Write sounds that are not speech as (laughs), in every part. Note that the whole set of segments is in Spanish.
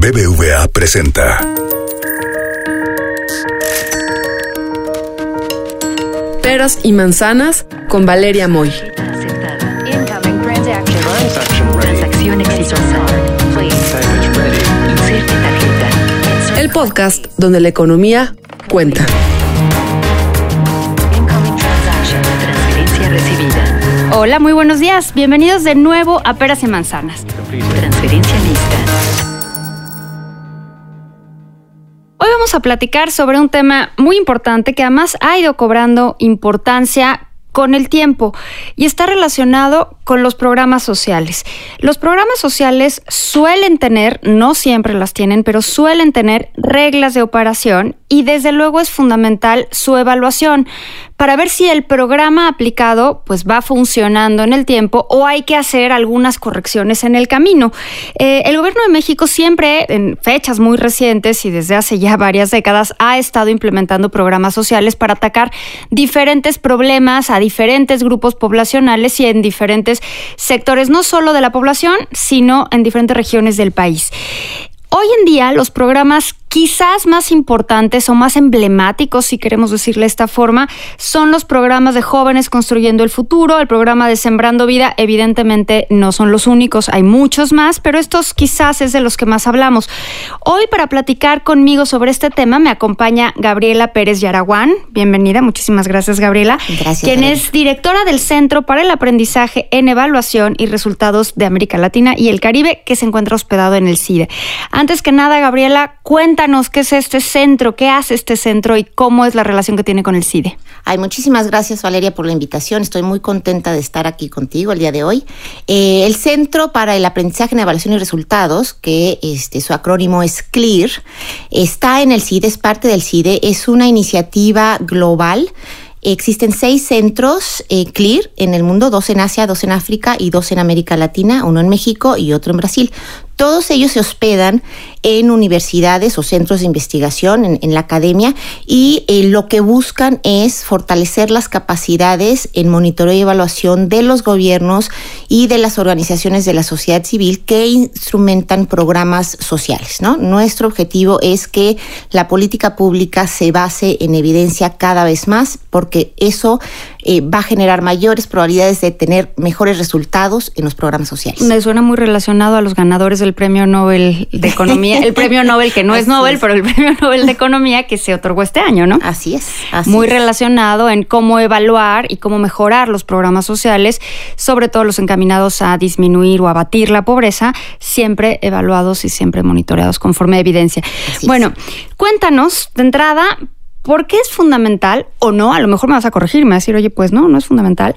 BBVA presenta. Peras y manzanas con Valeria Moy. Transacción exitosa. El podcast donde la economía cuenta. Hola, muy buenos días. Bienvenidos de nuevo a Peras y Manzanas. Transferencia lista. A platicar sobre un tema muy importante que además ha ido cobrando importancia con el tiempo y está relacionado con los programas sociales. Los programas sociales suelen tener, no siempre las tienen, pero suelen tener reglas de operación y desde luego es fundamental su evaluación para ver si el programa aplicado pues va funcionando en el tiempo o hay que hacer algunas correcciones en el camino. Eh, el gobierno de México siempre en fechas muy recientes y desde hace ya varias décadas ha estado implementando programas sociales para atacar diferentes problemas a diferentes grupos poblacionales y en diferentes sectores, no solo de la población, sino en diferentes regiones del país. Hoy en día los programas quizás más importantes o más emblemáticos, si queremos decirle de esta forma, son los programas de jóvenes construyendo el futuro, el programa de Sembrando Vida, evidentemente no son los únicos, hay muchos más, pero estos quizás es de los que más hablamos. Hoy para platicar conmigo sobre este tema me acompaña Gabriela Pérez Yaraguán, bienvenida, muchísimas gracias Gabriela, Gracias, quien es directora del Centro para el Aprendizaje en Evaluación y Resultados de América Latina y el Caribe, que se encuentra hospedado en el CIDE. Antes que nada, Gabriela, cuéntanos qué es este centro, qué hace este centro y cómo es la relación que tiene con el CIDE. Ay, muchísimas gracias Valeria por la invitación. Estoy muy contenta de estar aquí contigo el día de hoy. Eh, el Centro para el Aprendizaje en Evaluación y Resultados, que este, su acrónimo es CLEAR, está en el CIDE, es parte del CIDE, es una iniciativa global. Existen seis centros eh, CLEAR en el mundo, dos en Asia, dos en África y dos en América Latina, uno en México y otro en Brasil. Todos ellos se hospedan en universidades o centros de investigación, en, la academia, y eh, lo que buscan es fortalecer las capacidades en monitoreo y evaluación de los gobiernos y de las organizaciones de la sociedad civil que instrumentan programas sociales. ¿no? Nuestro objetivo es que la política pública se base en evidencia cada vez más, porque eso eh, va a generar mayores probabilidades de tener mejores resultados en los programas sociales. Me suena muy relacionado a los ganadores del Premio Nobel de Economía, el Premio Nobel que no es (laughs) Así Nobel, es. pero el Premio Nobel de Economía que se otorgó este año, ¿no? Así es. así muy es. relacionado en cómo evaluar y cómo mejorar los programas sociales, sobre todo los encaminados a disminuir o abatir la pobreza, siempre evaluados y siempre monitoreados conforme a evidencia. Así es. bueno, cuéntanos de entrada. ¿Por qué es fundamental o no? A lo mejor me vas a corregir, me vas a decir, oye, pues no, no es fundamental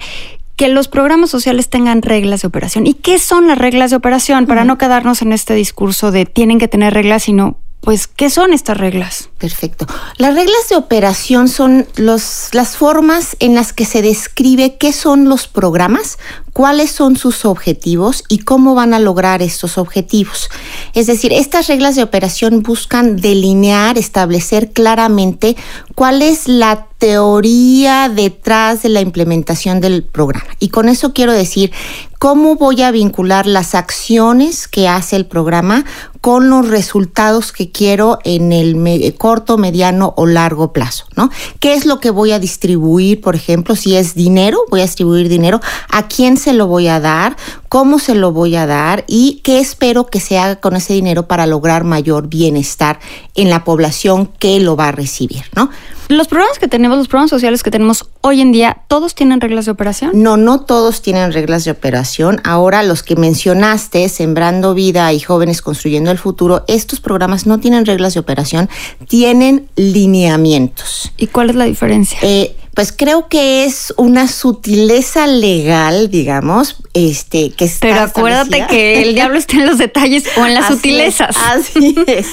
que los programas sociales tengan reglas de operación. ¿Y qué son las reglas de operación? Para no quedarnos en este discurso de tienen que tener reglas, sino, pues, ¿qué son estas reglas? Perfecto. Las reglas de operación son los, las formas en las que se describe qué son los programas, cuáles son sus objetivos y cómo van a lograr estos objetivos. Es decir, estas reglas de operación buscan delinear, establecer claramente cuál es la teoría detrás de la implementación del programa. Y con eso quiero decir cómo voy a vincular las acciones que hace el programa con los resultados que quiero en el corto, mediano o largo plazo, ¿no? ¿Qué es lo que voy a distribuir, por ejemplo, si es dinero, voy a distribuir dinero, a quién se lo voy a dar, cómo se lo voy a dar y qué espero que se haga con ese dinero para lograr mayor bienestar en la población que lo va a recibir, ¿no? Los programas que tenemos, los programas sociales que tenemos hoy en día, ¿todos tienen reglas de operación? No, no todos tienen reglas de operación. Ahora los que mencionaste, Sembrando Vida y Jóvenes Construyendo el Futuro, estos programas no tienen reglas de operación, tienen lineamientos. ¿Y cuál es la diferencia? Eh, pues creo que es una sutileza legal, digamos, este, que está Pero acuérdate que el diablo está en los detalles o en las Así sutilezas. es, así es.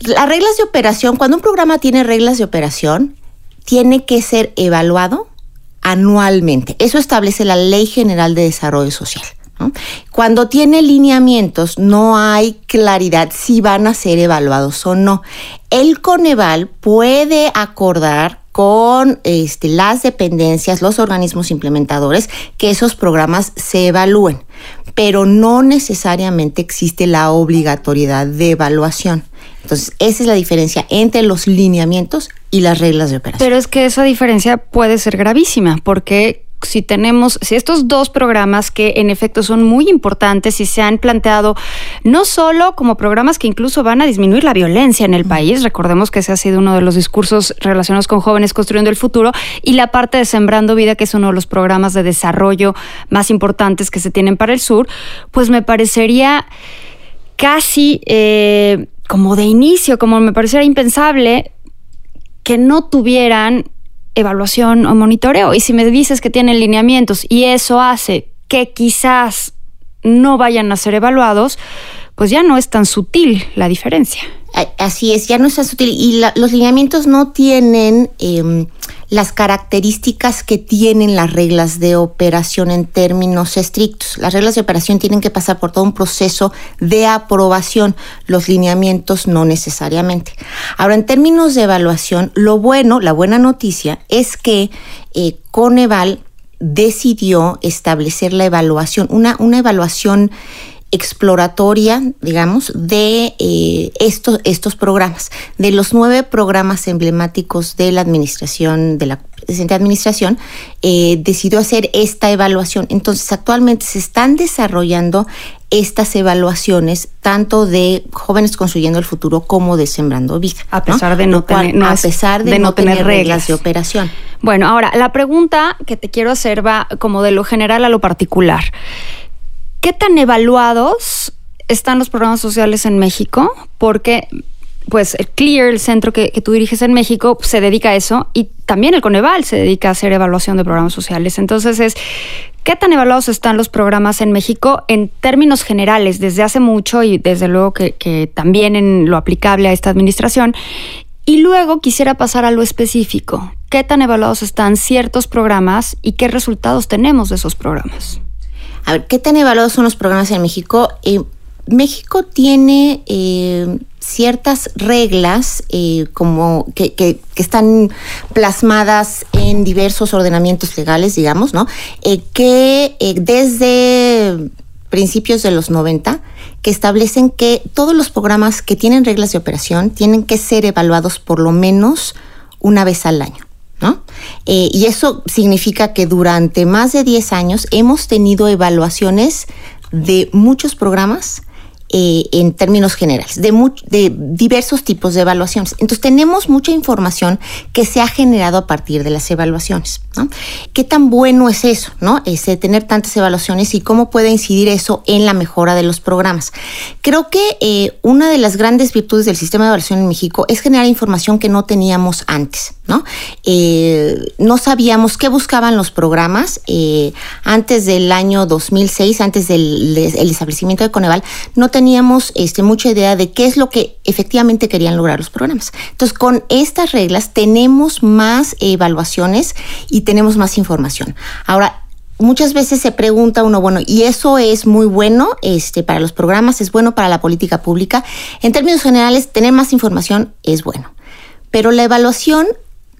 Las reglas de operación, cuando un programa tiene reglas de operación, tiene que ser evaluado anualmente. Eso establece la Ley General de Desarrollo Social. ¿no? Cuando tiene lineamientos, no hay claridad si van a ser evaluados o no. El Coneval puede acordar con este, las dependencias, los organismos implementadores, que esos programas se evalúen. pero no necesariamente existe la obligatoriedad de evaluación. Entonces, esa es la diferencia entre los lineamientos y las reglas de operación. Pero es que esa diferencia puede ser gravísima, porque si tenemos, si estos dos programas que en efecto son muy importantes y se han planteado no solo como programas que incluso van a disminuir la violencia en el país, recordemos que ese ha sido uno de los discursos relacionados con jóvenes construyendo el futuro, y la parte de Sembrando Vida, que es uno de los programas de desarrollo más importantes que se tienen para el sur, pues me parecería casi eh, como de inicio, como me pareciera impensable que no tuvieran evaluación o monitoreo. Y si me dices que tienen lineamientos y eso hace que quizás no vayan a ser evaluados, pues ya no es tan sutil la diferencia. Así es, ya no es tan sutil. Y la, los lineamientos no tienen eh, las características que tienen las reglas de operación en términos estrictos. Las reglas de operación tienen que pasar por todo un proceso de aprobación, los lineamientos no necesariamente. Ahora, en términos de evaluación, lo bueno, la buena noticia es que eh, Coneval decidió establecer la evaluación, una, una evaluación exploratoria, digamos, de eh, estos, estos programas, de los nueve programas emblemáticos de la administración, de la presente administración, eh, decidió hacer esta evaluación. Entonces, actualmente se están desarrollando estas evaluaciones, tanto de jóvenes construyendo el futuro como de sembrando vida. A pesar de no, tener, a pesar de, no, tener, reglas de operación. Bueno, ahora, la pregunta que te quiero hacer va como de lo general a lo particular. ¿Qué tan evaluados están los programas sociales en México? Porque pues el CLEAR, el centro que, tú diriges en México, se dedica a eso y también el Coneval se dedica a hacer evaluación de programas sociales. Entonces es, ¿qué tan evaluados están los programas en México en términos generales desde hace mucho y desde luego que, que también en lo aplicable a esta administración? Y luego quisiera pasar a lo específico. ¿Qué tan evaluados están ciertos programas y qué resultados tenemos de esos programas? A ver, ¿qué tan evaluados son los programas en México? Eh, México tiene eh, ciertas reglas eh, como que, están plasmadas en diversos ordenamientos legales, digamos, ¿no? que desde principios de los 90 que establecen que todos los programas que tienen reglas de operación tienen que ser evaluados por lo menos una vez al año. Eh, y eso significa que durante más de 10 años hemos tenido evaluaciones de muchos programas eh, en términos generales, de, diversos tipos de evaluaciones. Entonces tenemos mucha información que se ha generado a partir de las evaluaciones. ¿Qué tan bueno es eso, no? Tener tantas evaluaciones y cómo puede incidir eso en la mejora de los programas. Creo que eh, una de las grandes virtudes del sistema de evaluación en México es generar información que no teníamos antes. ¿No? Eh, no sabíamos qué buscaban los programas antes del año 2006, antes del el establecimiento de Coneval, no teníamos teníamos este, mucha idea de qué es lo que efectivamente querían lograr los programas. Entonces, con estas reglas tenemos más evaluaciones y tenemos más información. Ahora, muchas veces se pregunta uno, bueno, y eso es muy bueno este, para los programas, es bueno para la política pública. En términos generales, tener más información es bueno. Pero la evaluación,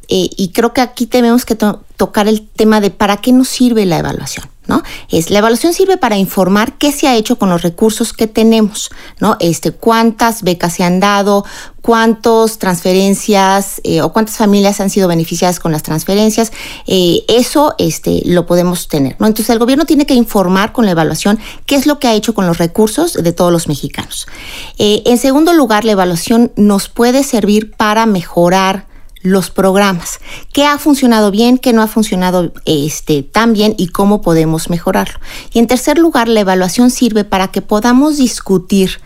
eh, y creo que aquí tenemos que tocar el tema de para qué nos sirve la evaluación. ¿no? Es la evaluación sirve para informar qué se ha hecho con los recursos que tenemos, ¿no? Este, cuántas becas se han dado, cuántas transferencias eh, o cuántas familias han sido beneficiadas con las transferencias, eh, eso este, lo podemos tener, ¿no? Entonces el gobierno tiene que informar con la evaluación qué es lo que ha hecho con los recursos de todos los mexicanos. En segundo lugar, la evaluación nos puede servir para mejorar los programas, qué ha funcionado bien, qué no ha funcionado este, tan bien y cómo podemos mejorarlo. Y en tercer lugar, la evaluación sirve para que podamos discutir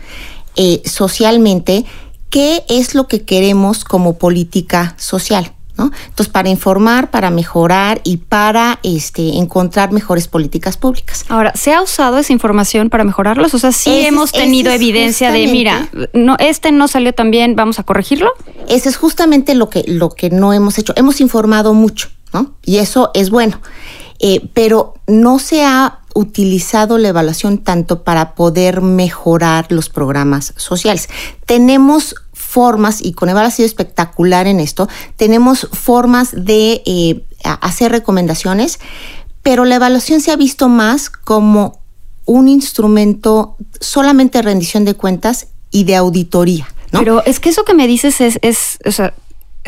eh, socialmente qué es lo que queremos como política social. Entonces, para informar, para mejorar y para este, encontrar mejores políticas públicas. Ahora, ¿se ha usado esa información para mejorarlos? O sea, sí hemos tenido evidencia de, mira, no, este no salió tan bien, vamos a corregirlo. Ese es justamente lo que, lo que no hemos hecho. Hemos informado mucho, ¿no? Y eso es bueno. Eh, pero no se ha utilizado la evaluación tanto para poder mejorar los programas sociales. Tenemos formas, y Coneval ha sido espectacular en esto, tenemos formas de eh, hacer recomendaciones, pero la evaluación se ha visto más como un instrumento solamente de rendición de cuentas y de auditoría. ¿no? Pero es que eso que me dices es, es o sea,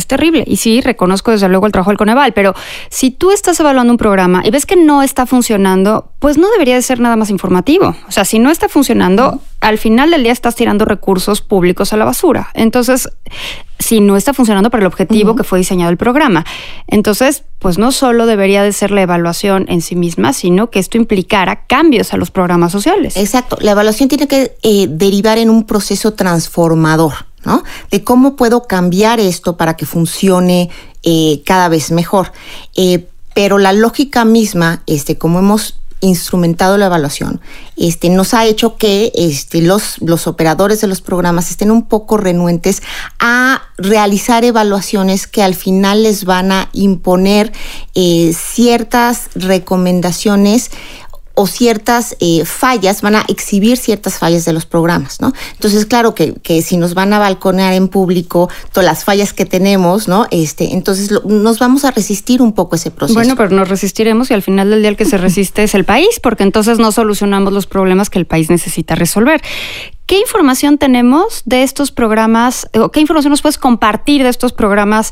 es terrible. Y sí, reconozco desde luego el trabajo del Coneval, pero si tú estás evaluando un programa y ves que no está funcionando, pues no debería de ser nada más informativo. O sea, si no está funcionando, al final del día estás tirando recursos públicos a la basura. Entonces, si no está funcionando para el objetivo que fue diseñado el programa. Entonces, pues no solo debería de ser la evaluación en sí misma, sino que esto implicara cambios a los programas sociales. Exacto. La evaluación tiene que eh, derivar en un proceso transformador. ¿No? De cómo puedo cambiar esto para que funcione eh, cada vez mejor. Eh, pero la lógica misma, este, como hemos instrumentado la evaluación, este, nos ha hecho que este, los, los operadores de los programas estén un poco renuentes a realizar evaluaciones que al final les van a imponer eh, ciertas recomendaciones o ciertas eh, fallas, van a exhibir ciertas fallas de los programas, ¿no? Entonces, claro que, que, si nos van a balconear en público todas las fallas que tenemos, ¿no? Este, entonces lo, nos vamos a resistir un poco ese proceso. Bueno, pero nos resistiremos y al final del día el que se resiste es el país, porque entonces no solucionamos los problemas que el país necesita resolver. ¿Qué información tenemos de estos programas o qué información nos puedes compartir de estos programas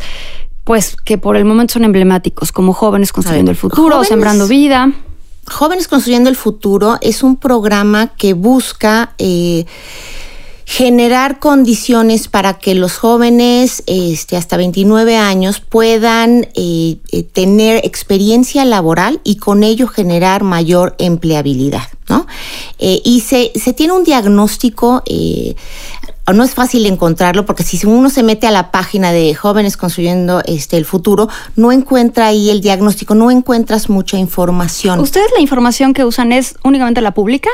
pues que por el momento son emblemáticos, como Jóvenes Construyendo ver, el Futuro, jóvenes, Sembrando Vida? Jóvenes Construyendo el Futuro es un programa que busca eh, generar condiciones para que los jóvenes este, hasta 29 años puedan eh, eh, tener experiencia laboral y con ello generar mayor empleabilidad. ¿no? Y se, se, tiene un diagnóstico no es fácil encontrarlo porque si uno se mete a la página de jóvenes construyendo este el futuro, no encuentra ahí el diagnóstico, no encuentras mucha información. ¿Ustedes la información que usan es únicamente la pública?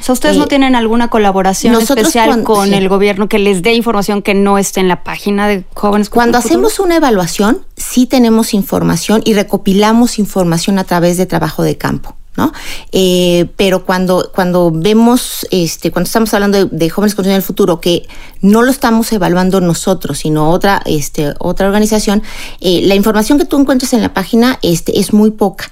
O sea, ¿ustedes eh, no tienen alguna colaboración especial cuando, con sí. el gobierno que les dé información que no esté en la página de jóvenes? Cuando hacemos una evaluación, sí tenemos información y recopilamos información a través de trabajo de campo. ¿No? Eh, pero cuando, cuando vemos, este, cuando estamos hablando de, de jóvenes construyendo el futuro, que no lo estamos evaluando nosotros, sino otra, este, otra organización, eh, la información que tú encuentras en la página este, es muy poca.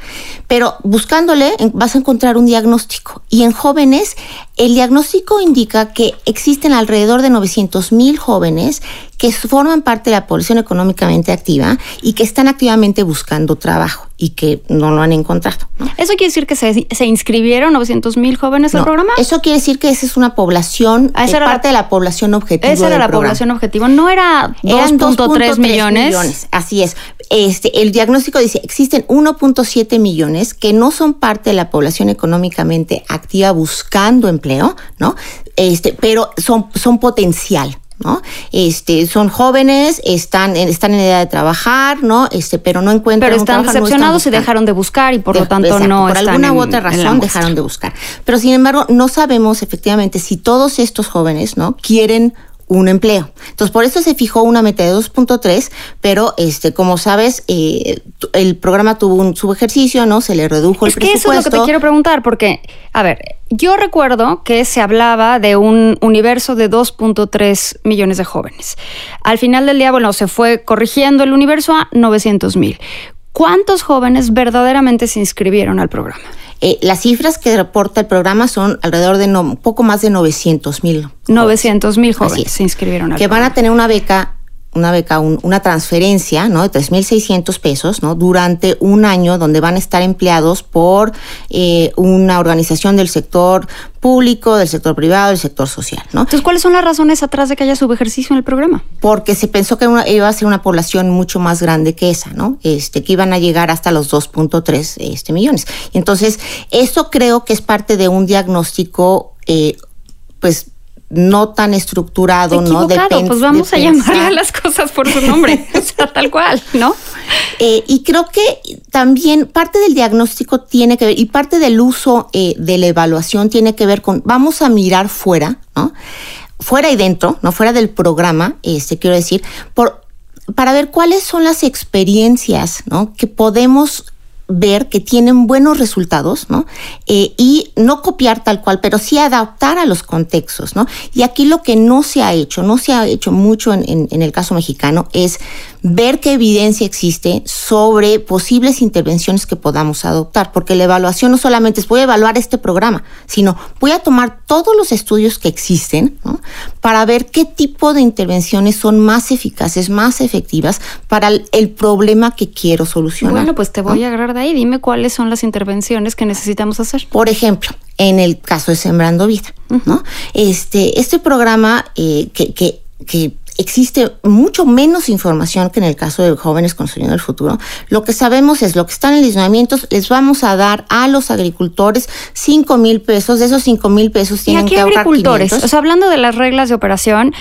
Pero buscándole vas a encontrar un diagnóstico. Y en jóvenes, el diagnóstico indica que existen alrededor de 900 mil jóvenes que forman parte de la población económicamente activa y que están activamente buscando trabajo y que no lo han encontrado. ¿no? ¿Eso quiere decir que se, se inscribieron 900 mil jóvenes no, al programa? Eso quiere decir que esa es una población, Ah, esa era parte la- de la población objetivo. Esa era la programa. población objetivo. No era Eran 2.3 millones. Así es. Este, el diagnóstico dice, existen 1.7 millones que no son parte de la población económicamente activa buscando empleo, ¿no? Este, pero son, son potencial. ¿No? Este, son jóvenes, están, en- están en edad de trabajar, ¿no? Este, pero no encuentran Pero están trabajo, no decepcionados y dejaron de buscar y por lo tanto exacto, no por están alguna en- u otra razón dejaron de buscar. Pero sin embargo, no sabemos efectivamente si todos estos jóvenes, ¿no? quieren un empleo. Entonces, por eso se fijó una meta de 2.3, pero este, como sabes, eh, el programa tuvo un subejercicio, ¿no? Se le redujo el Es que eso es lo presupuesto. que te quiero preguntar, porque, a ver, yo recuerdo que se hablaba de un universo de 2.3 millones de jóvenes. Al final del día, bueno, se fue corrigiendo el universo a 900 mil. ¿Cuántos jóvenes verdaderamente se inscribieron al programa? Eh, las cifras que reporta el programa son alrededor de no, un poco más de 900 mil. 900 mil jóvenes es. se inscribieron al que van programa. a tener una beca una beca, un- una transferencia, ¿no? De 3.600 pesos, ¿no? Durante un año donde van a estar empleados por eh, una organización del sector público, del sector privado, del sector social, ¿no? Entonces, ¿cuáles son las razones atrás de que haya subejercicio en el programa? porque se pensó que una- iba a ser una población mucho más grande que esa, ¿no? Este, que iban a llegar hasta los 2.3 este, millones. Entonces, eso creo que es parte de un diagnóstico, eh, pues, no tan estructurado, ¿no? Pen- pues vamos de a llamarle a las cosas por su nombre, (laughs) o sea, tal cual, ¿no? Eh, y creo que también parte del diagnóstico tiene que ver, y parte del uso eh, de la evaluación tiene que ver con, vamos a mirar fuera, ¿no? Fuera y dentro, no fuera del programa, este, quiero decir, por, para ver cuáles son las experiencias, ¿no? Que podemos ver que tienen buenos resultados, ¿no? Eh, y no copiar tal cual, pero sí adaptar a los contextos, ¿no? Y aquí lo que no se ha hecho, no se ha hecho mucho en, en, en el caso mexicano, es ver qué evidencia existe sobre posibles intervenciones que podamos adoptar, porque la evaluación no solamente es voy a evaluar este programa, sino voy a tomar todos los estudios que existen ¿no? para ver qué tipo de intervenciones son más eficaces, más efectivas para el, el problema que quiero solucionar. Bueno, pues te voy ¿no? a agarrar de ahí. Dime cuáles son las intervenciones que necesitamos hacer. Por ejemplo, en el caso de Sembrando Vida, uh -huh. ¿no? Este, este programa eh, que, que, que existe mucho menos información que en el caso de jóvenes construyendo el futuro. Lo que sabemos es lo que están en lineamientos, les vamos a dar a los agricultores 5 mil pesos. De esos 5 mil pesos tienen que ahorrar agricultores? 500. O sea, hablando de las reglas de operación,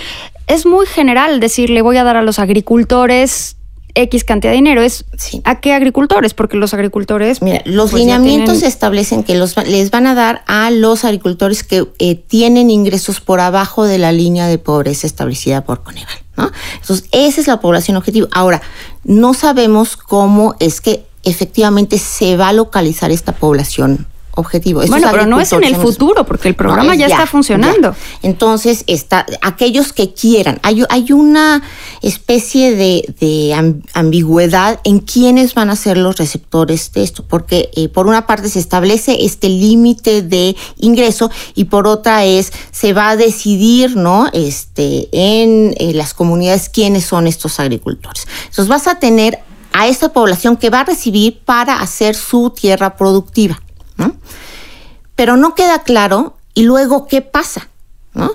es muy general decirle voy a dar a los agricultores X cantidad de dinero. Es sí. ¿A qué agricultores? Porque los agricultores. Mira, los pues lineamientos tienen... establecen que los, les van a dar a los agricultores que eh, tienen ingresos por abajo de la línea de pobreza establecida por Coneval. ¿no? Entonces, esa es la población objetivo. Ahora, no sabemos cómo es que efectivamente se va a localizar esta población objetivo. Estos bueno, pero no es en el futuro, porque el programa no, ya, ya, está funcionando. Ya. Entonces, está, aquellos que quieran, hay, hay una especie de, de, ambigüedad en quiénes van a ser los receptores de esto, porque eh, por una parte se establece este límite de ingreso y por otra es, se va a decidir, ¿no? Este, en las comunidades quiénes son estos agricultores. Entonces vas a tener a esta población que va a recibir para hacer su tierra productiva. ¿No? Pero no queda claro y luego qué pasa, ¿no?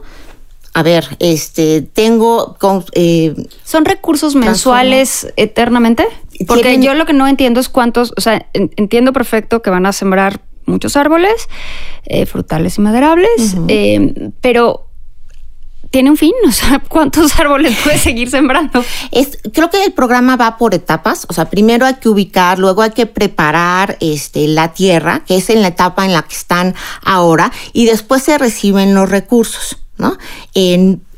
A ver, este, tengo... Eh, ¿Son recursos mensuales eternamente? Porque yo lo que no entiendo es cuántos, o sea, entiendo perfecto que van a sembrar muchos árboles, eh, frutales y maderables, uh -huh. eh, pero tiene un fin, (laughs) o sea, ¿cuántos árboles puede seguir sembrando? Es, creo que el programa va por etapas, o sea, primero hay que ubicar, luego hay que preparar este, la tierra, que es en la etapa en la que están ahora, y después se reciben los recursos, ¿no?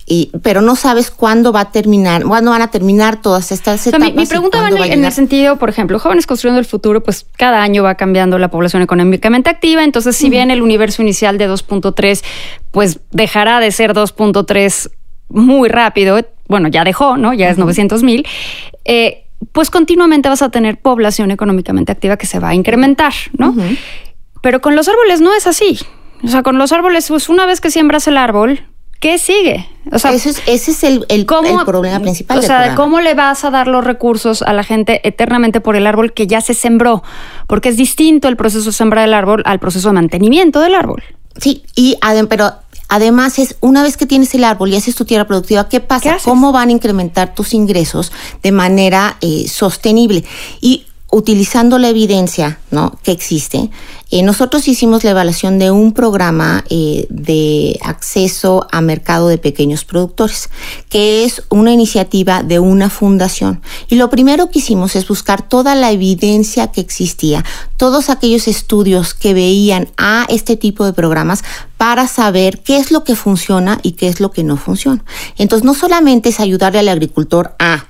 Y, pero no sabes cuándo va a terminar, cuándo van a terminar todas estas etapas. O sea, mi, mi, pregunta va en, el, en el sentido, por ejemplo, jóvenes construyendo el futuro, pues cada año va cambiando la población económicamente activa, entonces si uh -huh. bien el universo inicial de 2.3, pues dejará de ser 2.3 muy rápido, bueno, ya dejó, ¿no? Ya uh -huh. es 900 mil. Eh, pues continuamente vas a tener población económicamente activa que se va a incrementar, ¿no? Uh -huh. Pero con los árboles no es así. O sea, con los árboles, pues una vez que siembras el árbol, ¿qué sigue? O sea, ese es, ese es el, el, ¿cómo, el, problema principal. O sea, ¿cómo le vas a dar los recursos a la gente eternamente por el árbol que ya se sembró? Porque es distinto el proceso de sembrar el árbol al proceso de mantenimiento del árbol. Sí, y pero además es una vez que tienes el árbol y haces tu tierra productiva, ¿qué pasa? ¿Qué ¿Cómo van a incrementar tus ingresos de manera eh, sostenible? Y utilizando la evidencia ¿no? que existe, eh, nosotros hicimos la evaluación de un programa eh, de acceso a mercado de pequeños productores, que es una iniciativa de una fundación. Y lo primero que hicimos es buscar toda la evidencia que existía, todos aquellos estudios que veían a este tipo de programas para saber qué es lo que funciona y qué es lo que no funciona. Entonces, no solamente es ayudarle al agricultor a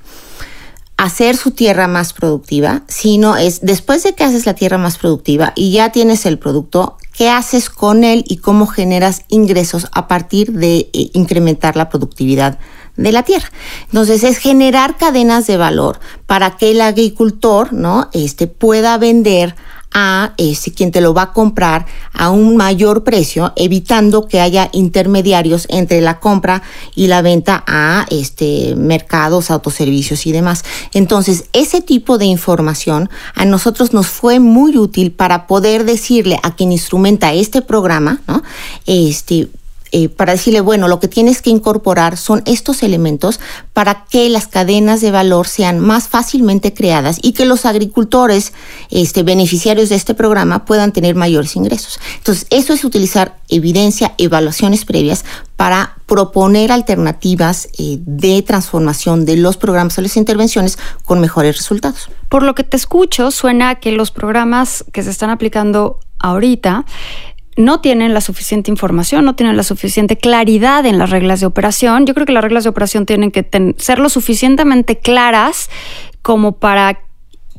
hacer su tierra más productiva, sino es después de que haces la tierra más productiva y ya tienes el producto, qué haces con él y cómo generas ingresos a partir de eh, incrementar la productividad de la tierra. Entonces es generar cadenas de valor para que el agricultor, ¿no? Este pueda vender a este, quien te lo va a comprar a un mayor precio, evitando que haya intermediarios entre la compra y la venta a este, mercados, autoservicios y demás. Entonces, ese tipo de información a nosotros nos fue muy útil para poder decirle a quien instrumenta este programa, ¿no? Este, eh, para decirle, bueno, lo que tienes que incorporar son estos elementos para que las cadenas de valor sean más fácilmente creadas y que los agricultores este, beneficiarios de este programa puedan tener mayores ingresos. Entonces, eso es utilizar evidencia, evaluaciones previas para proponer alternativas eh, de transformación de los programas o las intervenciones con mejores resultados. Por lo que te escucho, suena que los programas que se están aplicando ahorita no tienen la suficiente información, no tienen la suficiente claridad en las reglas de operación. Yo creo que las reglas de operación tienen que ser lo suficientemente claras como para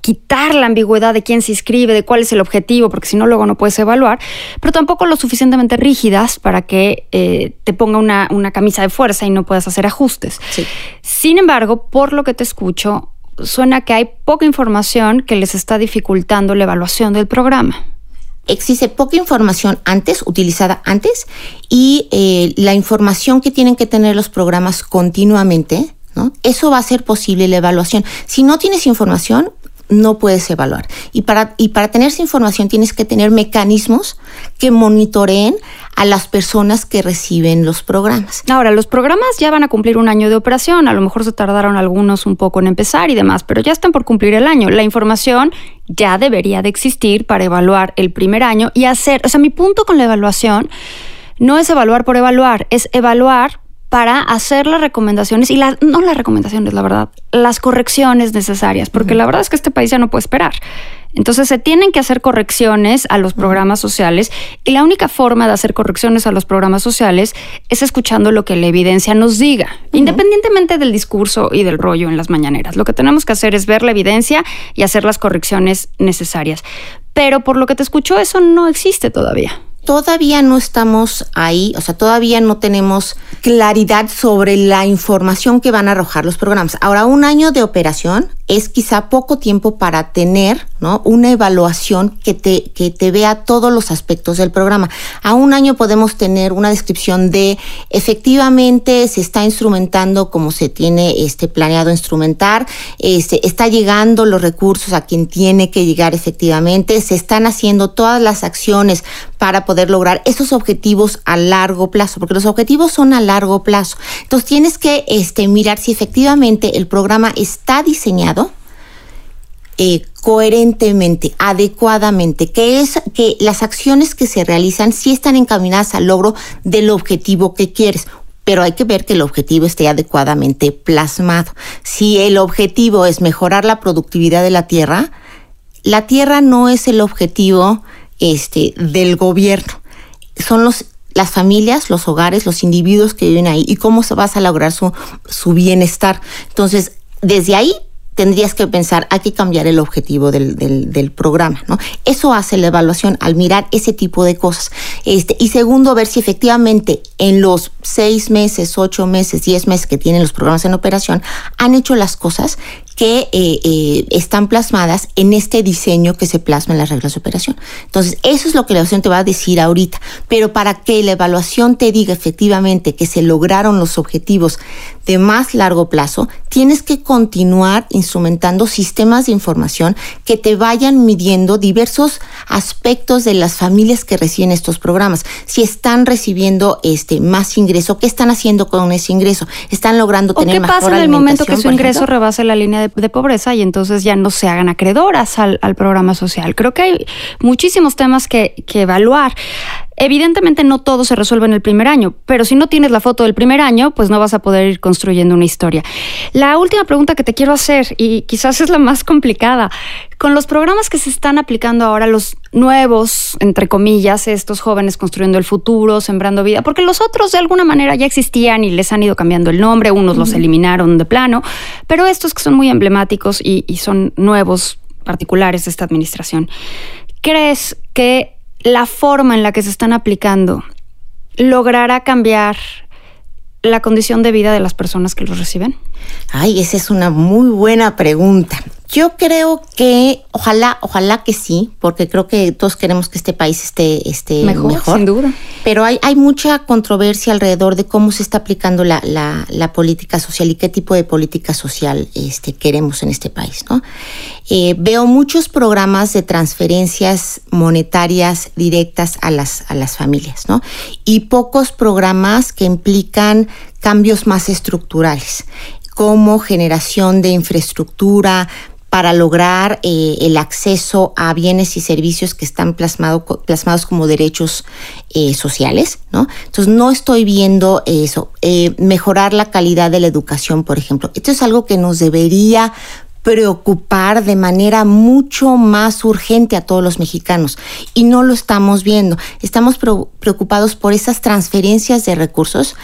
quitar la ambigüedad de quién se inscribe, de cuál es el objetivo, porque si no luego no puedes evaluar, pero tampoco lo suficientemente rígidas para que eh, te ponga una, una, camisa de fuerza y no puedas hacer ajustes. Sí. Sin embargo, por lo que te escucho, suena que hay poca información que les está dificultando la evaluación del programa existe poca información antes, utilizada antes, y eh, la información que tienen que tener los programas continuamente, ¿no? Eso va a hacer posible la evaluación. Si no tienes información, no puedes evaluar. Y para, y para tener esa información tienes que tener mecanismos que monitoreen a las personas que reciben los programas. Ahora, los programas ya van a cumplir un año de operación, a lo mejor se tardaron algunos un poco en empezar y demás, pero ya están por cumplir el año. La información ya debería de existir para evaluar el primer año y hacer, o sea, mi punto con la evaluación no es evaluar por evaluar, es evaluar para hacer las recomendaciones y las, no las recomendaciones, la verdad, las correcciones necesarias, porque la verdad es que este país ya no puede esperar. Entonces se tienen que hacer correcciones a los programas sociales y la única forma de hacer correcciones a los programas sociales es escuchando lo que la evidencia nos diga, independientemente del discurso y del rollo en las mañaneras. Lo que tenemos que hacer es ver la evidencia y hacer las correcciones necesarias. Pero por lo que te escucho, eso no existe todavía todavía no estamos ahí, o sea, todavía no tenemos claridad sobre la información que van a arrojar los programas. Ahora, un año de operación es quizá poco tiempo para tener ¿no? una evaluación que te, que te vea todos los aspectos del programa. A un año podemos tener una descripción de efectivamente se está instrumentando como se tiene este, planeado instrumentar, este, está llegando los recursos a quien tiene que llegar efectivamente, se están haciendo todas las acciones para poder lograr esos objetivos a largo plazo, porque los objetivos son a largo plazo. Entonces tienes que este, mirar si efectivamente el programa está diseñado eh, coherentemente, adecuadamente, que es que las acciones que se realizan sí están encaminadas al logro del objetivo que quieres. Pero hay que ver que el objetivo esté adecuadamente plasmado. Si el objetivo es mejorar la productividad de la tierra, la tierra no es el objetivo este, del gobierno. Son los las familias, los hogares, los individuos que viven ahí y cómo vas a lograr su, su bienestar. Entonces, desde ahí tendrías que pensar, hay que cambiar el objetivo del, del, programa, ¿no? Eso hace la evaluación al mirar ese tipo de cosas. Este, y segundo, ver si efectivamente en los seis meses, ocho meses, diez meses que tienen los programas en operación, han hecho las cosas que eh, eh, están plasmadas en este diseño que se plasma en las reglas de operación. Entonces, eso es lo que la evaluación te va a decir ahorita. Pero para que la evaluación te diga efectivamente que se lograron los objetivos de más largo plazo, tienes que continuar instrumentando sistemas de información que te vayan midiendo diversos aspectos de las familias que reciben estos programas. Si están recibiendo este más ingreso, ¿qué están haciendo con ese ingreso? ¿Están logrando tener mejor ¿Qué pasa en el momento que su ingreso rebase la línea de, pobreza y entonces ya no se hagan acreedoras al, programa social. Creo que hay muchísimos temas que, que evaluar. Evidentemente no todo se resuelve en el primer año, pero si no tienes la foto del primer año, pues no vas a poder ir construyendo una historia. La última pregunta que te quiero hacer, y quizás es la más complicada, con los programas que se están aplicando ahora, los nuevos, entre comillas, estos jóvenes construyendo el futuro, sembrando vida, porque los otros de alguna manera ya existían y les han ido cambiando el nombre, unos los eliminaron de plano, pero estos que son muy emblemáticos y, y son nuevos, particulares de esta administración, ¿crees que la forma en la que se están aplicando logrará cambiar la condición de vida de las personas que los reciben? Ay, esa es una muy buena pregunta. Yo creo que ojalá, ojalá que sí, porque creo que todos queremos que este país esté, esté mejor, Sin duda. Pero hay, hay mucha controversia alrededor de cómo se está aplicando la, la, la, política social y qué tipo de política social este, queremos en este país. ¿no? Eh, veo muchos programas de transferencias monetarias directas a las, a las familias, ¿no? Y pocos programas que implican cambios más estructurales como generación de infraestructura, para lograr eh, el acceso a bienes y servicios que están plasmado, plasmados como derechos eh, sociales. Entonces no estoy viendo eso. Eh, mejorar la calidad de la educación, por ejemplo. Esto es algo que nos debería preocupar de manera mucho más urgente a todos los mexicanos y no lo estamos viendo. Estamos preocupados por esas transferencias de recursos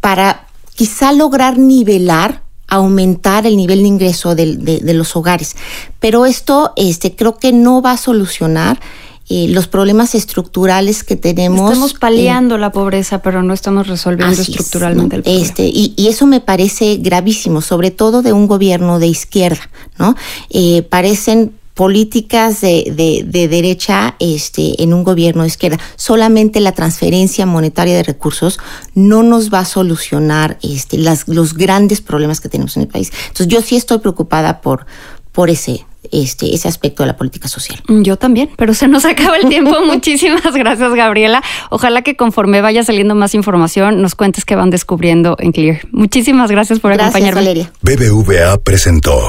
para quizá lograr nivelar aumentar el nivel de ingreso de, de- de los hogares. Pero esto este, creo que no va a solucionar eh, los problemas estructurales que tenemos. Estamos eh, paliando la pobreza, pero no estamos resolviendo es, estructuralmente el problema. Este, y, y eso me parece gravísimo, sobre todo de un gobierno de izquierda, ¿no? Eh, parecen políticas de, de, de derecha este, en un gobierno de izquierda. Solamente la transferencia monetaria de recursos no nos va a solucionar este, las, los grandes problemas que tenemos en el país. Entonces yo sí estoy preocupada por, por ese, este, ese aspecto de la política social. Mm, Yo también, pero se nos (laughs) acaba el tiempo. (laughs) Muchísimas gracias, Gabriela. Ojalá que conforme vaya saliendo más información, nos cuentes que van descubriendo en Clear. Muchísimas gracias por Gracias, acompañarme. Valeria. BBVA presentó